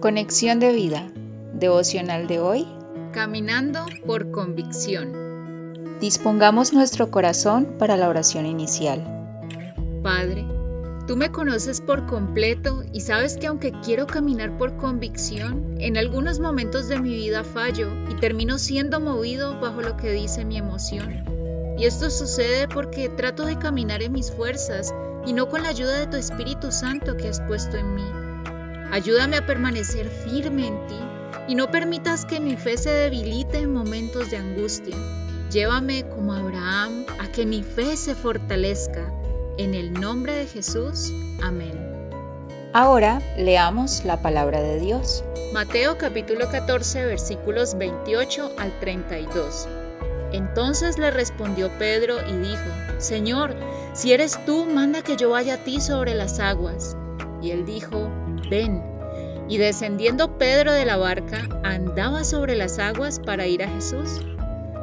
Conexión de vida. Devocional de hoy. Caminando por convicción. Dispongamos nuestro corazón para la oración inicial. Padre, tú me conoces por completo y sabes que aunque quiero caminar por convicción, en algunos momentos de mi vida fallo y termino siendo movido bajo lo que dice mi emoción. Y esto sucede porque trato de caminar en mis fuerzas y no con la ayuda de tu Espíritu Santo que has puesto en mí. Ayúdame a permanecer firme en ti y no permitas que mi fe se debilite en momentos de angustia. Llévame como Abraham a que mi fe se fortalezca. En el nombre de Jesús. Amén. Ahora leamos la palabra de Dios. Mateo capítulo 14 versículos 28 al 32. Entonces le respondió Pedro y dijo, Señor, si eres tú, manda que yo vaya a ti sobre las aguas. Y él dijo, ven. Y descendiendo Pedro de la barca, andaba sobre las aguas para ir a Jesús.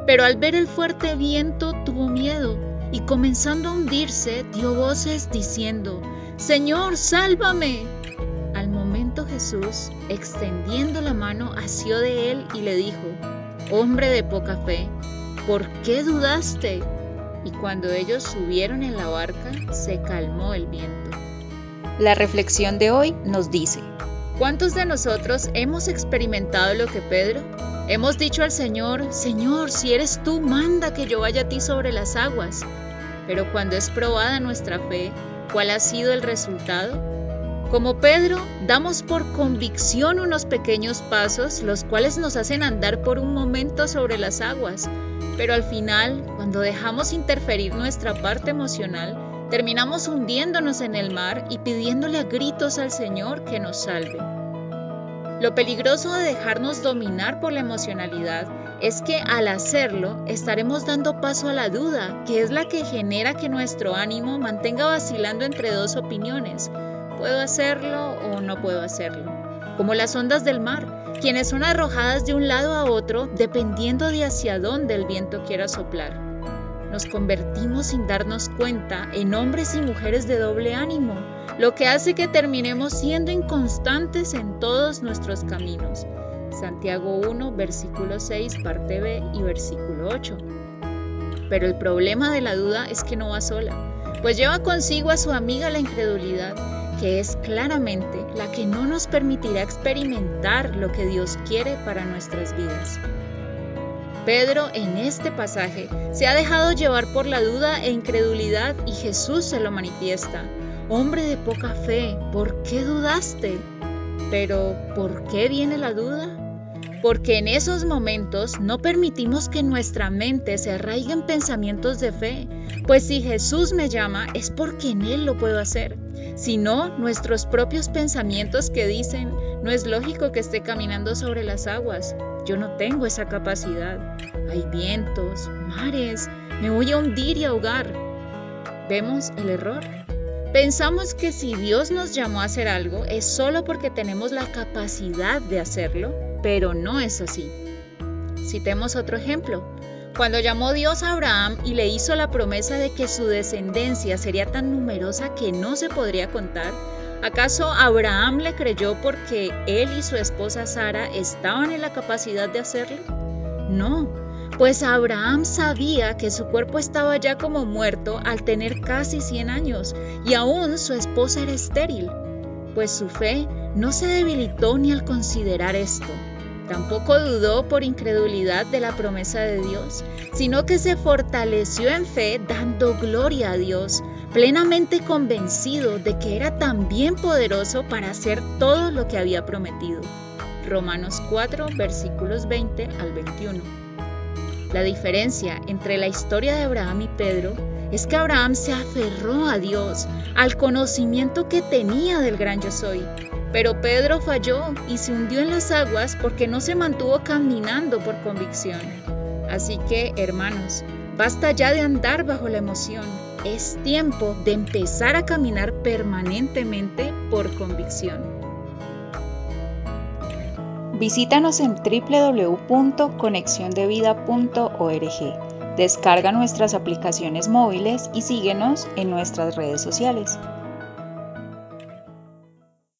Pero al ver el fuerte viento tuvo miedo y comenzando a hundirse dio voces diciendo, Señor, sálvame. Al momento Jesús, extendiendo la mano, asió de él y le dijo, Hombre de poca fe, ¿por qué dudaste? Y cuando ellos subieron en la barca, se calmó el viento. La reflexión de hoy nos dice, ¿cuántos de nosotros hemos experimentado lo que Pedro? Hemos dicho al Señor, Señor, si eres tú, manda que yo vaya a ti sobre las aguas. Pero cuando es probada nuestra fe, ¿cuál ha sido el resultado? Como Pedro, damos por convicción unos pequeños pasos, los cuales nos hacen andar por un momento sobre las aguas, pero al final, cuando dejamos interferir nuestra parte emocional, terminamos hundiéndonos en el mar y pidiéndole a gritos al Señor que nos salve. Lo peligroso de dejarnos dominar por la emocionalidad es que al hacerlo estaremos dando paso a la duda, que es la que genera que nuestro ánimo mantenga vacilando entre dos opiniones. ¿Puedo hacerlo o no puedo hacerlo? Como las ondas del mar, quienes son arrojadas de un lado a otro dependiendo de hacia dónde el viento quiera soplar nos convertimos sin darnos cuenta en hombres y mujeres de doble ánimo, lo que hace que terminemos siendo inconstantes en todos nuestros caminos. Santiago 1, versículo 6, parte B y versículo 8. Pero el problema de la duda es que no va sola, pues lleva consigo a su amiga la incredulidad, que es claramente la que no nos permitirá experimentar lo que Dios quiere para nuestras vidas. Pedro en este pasaje se ha dejado llevar por la duda e incredulidad y Jesús se lo manifiesta. Hombre de poca fe, ¿por qué dudaste? Pero, ¿por qué viene la duda? Porque en esos momentos no permitimos que nuestra mente se arraigue en pensamientos de fe, pues si Jesús me llama es porque en Él lo puedo hacer, sino nuestros propios pensamientos que dicen, no es lógico que esté caminando sobre las aguas, yo no tengo esa capacidad. Hay vientos, mares, me voy a hundir y ahogar. ¿Vemos el error? Pensamos que si Dios nos llamó a hacer algo es solo porque tenemos la capacidad de hacerlo, pero no es así. Citemos otro ejemplo. Cuando llamó Dios a Abraham y le hizo la promesa de que su descendencia sería tan numerosa que no se podría contar, ¿Acaso Abraham le creyó porque él y su esposa Sara estaban en la capacidad de hacerlo? No, pues Abraham sabía que su cuerpo estaba ya como muerto al tener casi 100 años y aún su esposa era estéril, pues su fe no se debilitó ni al considerar esto. Tampoco dudó por incredulidad de la promesa de Dios, sino que se fortaleció en fe dando gloria a Dios, plenamente convencido de que era también poderoso para hacer todo lo que había prometido. Romanos 4, versículos 20 al 21. La diferencia entre la historia de Abraham y Pedro es que Abraham se aferró a Dios, al conocimiento que tenía del gran yo soy, pero Pedro falló y se hundió en las aguas porque no se mantuvo caminando por convicción. Así que, hermanos, basta ya de andar bajo la emoción. Es tiempo de empezar a caminar permanentemente por convicción. Visítanos en www.conexiondevida.org. Descarga nuestras aplicaciones móviles y síguenos en nuestras redes sociales.